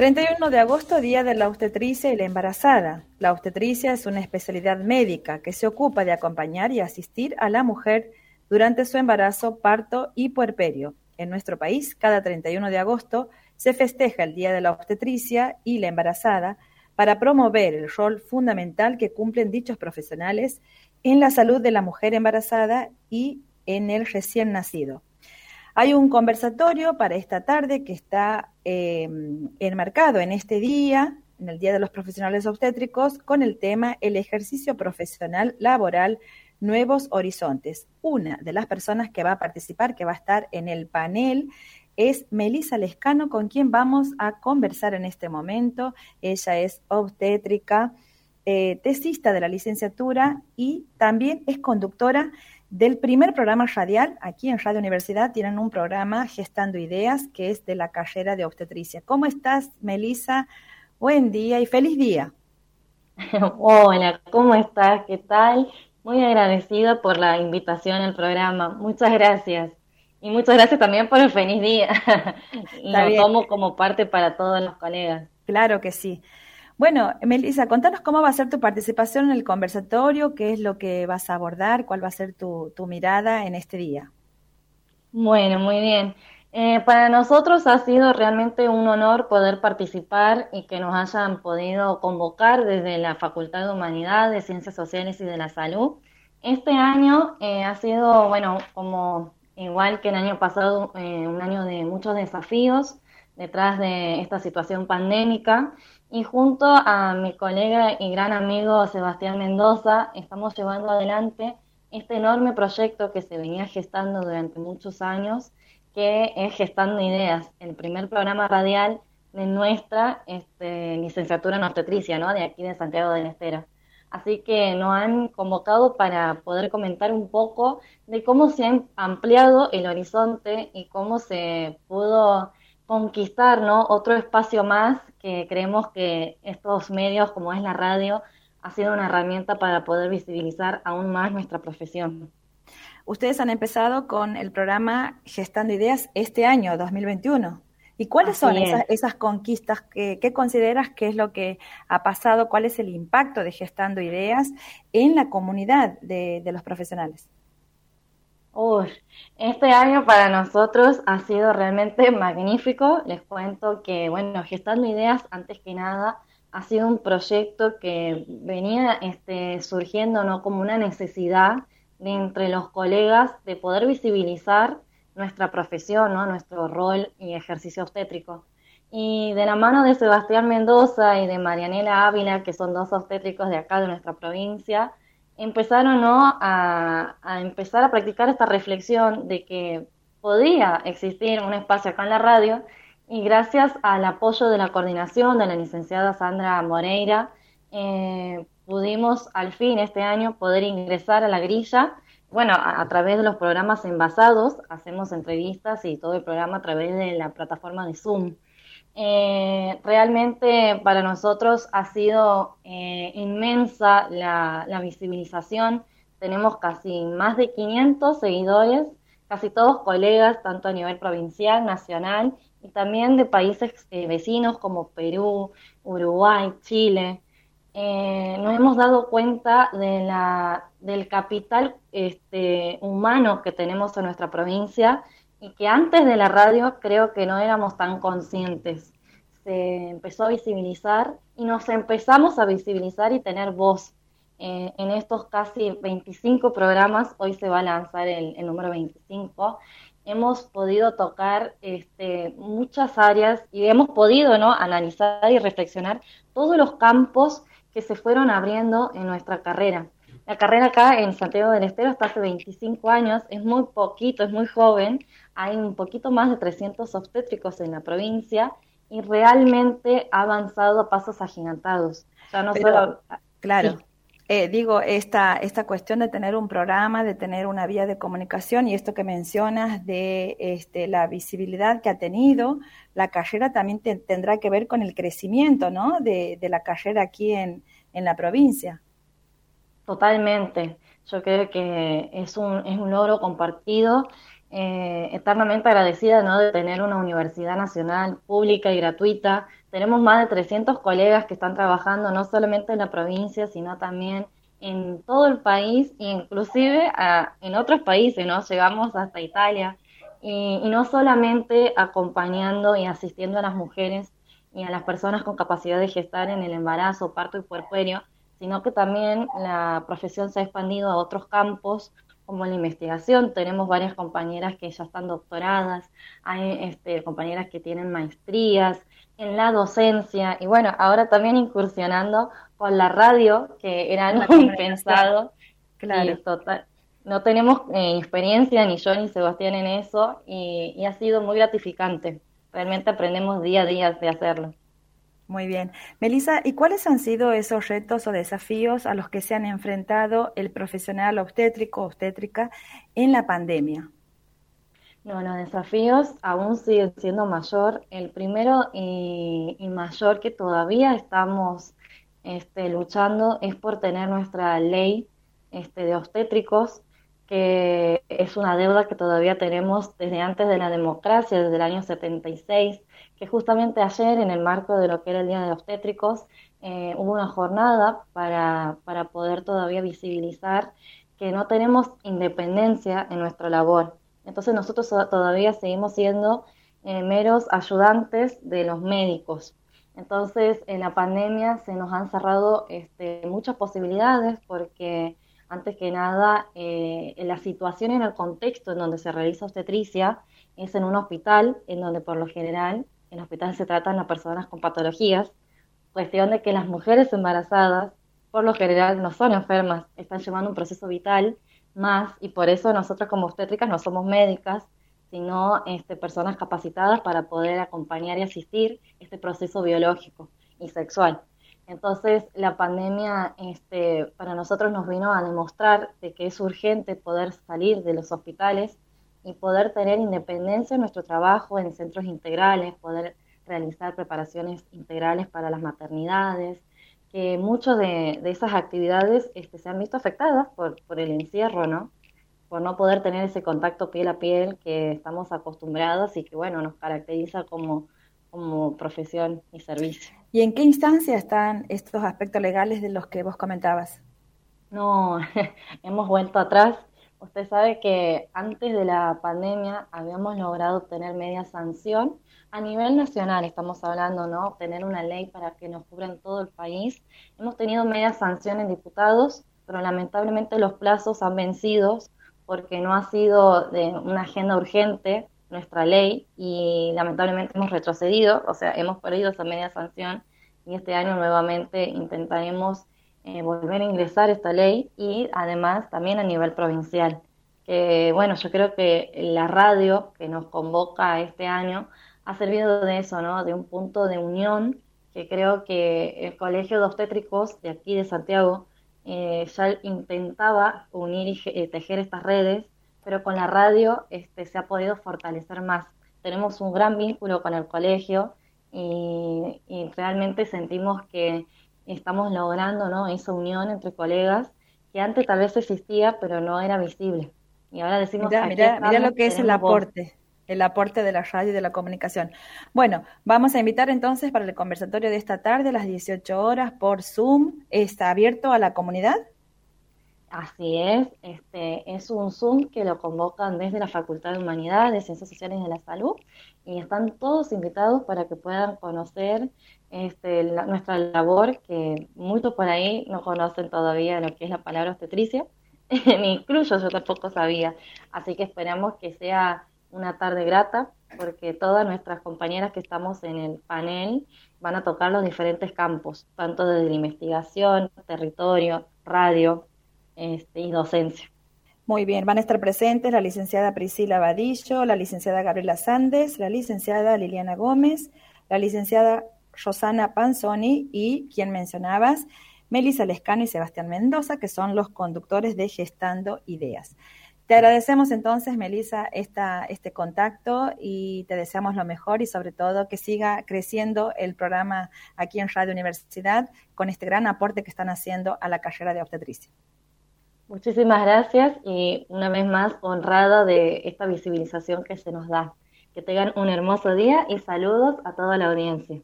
31 de agosto, Día de la Obstetricia y la Embarazada. La obstetricia es una especialidad médica que se ocupa de acompañar y asistir a la mujer durante su embarazo, parto y puerperio. En nuestro país, cada 31 de agosto se festeja el Día de la Obstetricia y la Embarazada para promover el rol fundamental que cumplen dichos profesionales en la salud de la mujer embarazada y en el recién nacido. Hay un conversatorio para esta tarde que está em, enmarcado en este día, en el Día de los Profesionales Obstétricos, con el tema El ejercicio profesional laboral Nuevos Horizontes. Una de las personas que va a participar, que va a estar en el panel, es Melisa Lescano, con quien vamos a conversar en este momento. Ella es obstétrica, eh, tesista de la licenciatura y también es conductora del primer programa radial, aquí en Radio Universidad tienen un programa Gestando Ideas, que es de la carrera de obstetricia. ¿Cómo estás, Melisa? Buen día y feliz día. Hola, ¿cómo estás? ¿Qué tal? Muy agradecida por la invitación al programa. Muchas gracias. Y muchas gracias también por el feliz día. Lo tomo como parte para todos los colegas. Claro que sí. Bueno, Melissa, contanos cómo va a ser tu participación en el conversatorio, qué es lo que vas a abordar, cuál va a ser tu, mirada en este día. Bueno, muy bien. Eh, para nosotros ha sido realmente un honor poder participar y que nos hayan podido convocar desde la Facultad de Humanidades, Ciencias Sociales y de la Salud. Este año eh, ha sido, bueno, como igual que el año pasado, eh, un año de muchos desafíos detrás de esta situación pandémica y junto a mi colega y gran amigo Sebastián Mendoza estamos llevando adelante este enorme proyecto que se venía gestando durante muchos años, que es Gestando Ideas, el primer programa radial de nuestra este, licenciatura en obstetricia, ¿no? de aquí de Santiago del Estero. Así que nos han convocado para poder comentar un poco de cómo se ha ampliado el horizonte y cómo se pudo conquistar ¿no? otro espacio más que creemos que estos medios, como es la radio, ha sido una herramienta para poder visibilizar aún más nuestra profesión. Ustedes han empezado con el programa Gestando Ideas este año, 2021. ¿Y cuáles son esas, conquistas? Que, ¿Qué consideras que es lo que ha pasado? ¿Cuál es el impacto de Gestando Ideas en la comunidad de los profesionales? Este año para nosotros ha sido realmente magnífico. Les cuento que, bueno, Gestando Ideas, antes que nada, ha sido un proyecto que venía este, surgiendo ¿no? como una necesidad entre los colegas de poder visibilizar nuestra profesión, ¿no? nuestro rol y ejercicio obstétrico. Y de la mano de Sebastián Mendoza y de Marianela Ávila, que son dos obstétricos de acá de nuestra provincia, empezaron ¿no? a, empezar a practicar esta reflexión de que podía existir un espacio acá en la radio y gracias al apoyo de la coordinación de la licenciada Sandra Moreira, eh, pudimos al fin este año poder ingresar a la grilla. Bueno, a, través de los programas envasados, hacemos entrevistas y todo el programa a través de la plataforma de Zoom. Eh, realmente para nosotros ha sido eh, inmensa la, visibilización. Tenemos casi más de 500 seguidores, casi todos colegas, tanto a nivel provincial, nacional y también de países eh, vecinos como Perú, Uruguay, Chile. nos hemos dado cuenta de la, del capital este, humano que tenemos en nuestra provincia y que antes de la radio creo que no éramos tan conscientes. Se empezó a visibilizar y nos empezamos a visibilizar y tener voz. Eh, en estos casi 25 programas, hoy se va a lanzar el, número 25, hemos podido tocar este, muchas áreas y hemos podido ¿no? analizar y reflexionar todos los campos que se fueron abriendo en nuestra carrera. La carrera acá en Santiago del Estero está hace 25 años, es muy poquito, es muy joven, hay un poquito más de 300 obstétricos en la provincia y realmente ha avanzado a pasos agigantados. Ya no solo... Claro. Eh, digo, esta, esta cuestión de tener un programa, de tener una vía de comunicación y esto que mencionas de este, la visibilidad que ha tenido, la carrera también tendrá que ver con el crecimiento ¿no? de, de la carrera aquí en, en la provincia. Totalmente. Yo creo que es un, es un logro compartido, eh, eternamente agradecida ¿no? de tener una universidad nacional pública y gratuita tenemos más de 300 colegas que están trabajando no solamente en la provincia, sino también en todo el país, inclusive en otros países, ¿no? Llegamos hasta Italia, y, no solamente acompañando y asistiendo a las mujeres y a las personas con capacidad de gestar en el embarazo, parto y puerperio, sino que también la profesión se ha expandido a otros campos como la investigación. Tenemos varias compañeras que ya están doctoradas, hay este, compañeras que tienen maestrías en la docencia y bueno, ahora también incursionando con la radio, que era algo impensado. Claro. total, no tenemos eh, experiencia, ni yo ni Sebastián, en eso, y, ha sido muy gratificante. Realmente aprendemos día a día de hacerlo. Muy bien. Melissa, ¿y cuáles han sido esos retos o desafíos a los que se han enfrentado el profesional obstétrico obstétrica en la pandemia? No, los desafíos aún siguen siendo mayor. El primero y, mayor que todavía estamos este, luchando es por tener nuestra ley este, de obstétricos que es una deuda que todavía tenemos desde antes de la democracia, desde el año 76, que justamente ayer, en el marco de lo que era el Día de Obstétricos, eh, hubo una jornada para, para poder todavía visibilizar que no tenemos independencia en nuestra labor. Entonces nosotros todavía seguimos siendo eh, meros ayudantes de los médicos. Entonces en la pandemia se nos han cerrado este, muchas posibilidades porque antes que nada, eh, la situación en el contexto en donde se realiza obstetricia es en un hospital, en donde por lo general en el hospital se tratan a personas con patologías, cuestión de que las mujeres embarazadas por lo general no son enfermas, están llevando un proceso vital más y por eso nosotros como obstétricas no somos médicas, sino este, personas capacitadas para poder acompañar y asistir este proceso biológico y sexual. Entonces, la pandemia este, para nosotros nos vino a demostrar de que es urgente poder salir de los hospitales y poder tener independencia en nuestro trabajo en centros integrales, poder realizar preparaciones integrales para las maternidades, que muchas de, esas actividades este, se han visto afectadas por, por el encierro, ¿no? Por no poder tener ese contacto piel a piel que estamos acostumbrados y que, bueno, nos caracteriza como, como profesión y servicio. ¿Y en qué instancia están estos aspectos legales de los que vos comentabas? No, hemos vuelto atrás. Usted sabe que antes de la pandemia habíamos logrado obtener media sanción a nivel nacional, estamos hablando, ¿no? Tener una ley para que nos cubra en todo el país. Hemos tenido media sanción en diputados, pero lamentablemente los plazos han vencido porque no ha sido de una agenda urgente nuestra ley y lamentablemente hemos retrocedido, o sea, hemos perdido esa media sanción y este año nuevamente intentaremos eh, volver a ingresar esta ley y además también a nivel provincial. Que bueno, yo creo que la radio que nos convoca este año ha servido de eso, ¿no? De un punto de unión que creo que el Colegio de Obstétricos de aquí de Santiago eh, ya intentaba unir y eh, tejer estas redes pero con la radio este, se ha podido fortalecer más. Tenemos un gran vínculo con el colegio y, realmente sentimos que estamos logrando ¿no? esa unión entre colegas que antes tal vez existía, pero no era visible. Y ahora decimos... Mira, mira, mira lo que es el aporte. el aporte de la radio y de la comunicación. Bueno, vamos a invitar entonces para el conversatorio de esta tarde a las 18 horas por Zoom. ¿Está abierto a la comunidad? Así es, este es un Zoom que lo convocan desde la Facultad de Humanidades, Ciencias Sociales de la Salud y están todos invitados para que puedan conocer este, nuestra labor, que muchos por ahí no conocen todavía lo que es la palabra obstetricia, ni incluso yo tampoco sabía. Así que esperamos que sea una tarde grata, porque todas nuestras compañeras que estamos en el panel van a tocar los diferentes campos, tanto desde la investigación, territorio, radio, este, y docencia. Muy bien, van a estar presentes la licenciada Priscila Vadillo, la licenciada Gabriela Sandes, la licenciada Liliana Gómez, la licenciada Rosana Panzoni y, quien mencionabas, Melissa Lescano y Sebastián Mendoza, que son los conductores de Gestando Ideas. Te agradecemos entonces, Melissa, este contacto y te deseamos lo mejor y sobre todo que siga creciendo el programa aquí en Radio Universidad con este gran aporte que están haciendo a la carrera de obstetricia. Muchísimas gracias y una vez más honrada de esta visibilización que se nos da. Que tengan un hermoso día y saludos a toda la audiencia.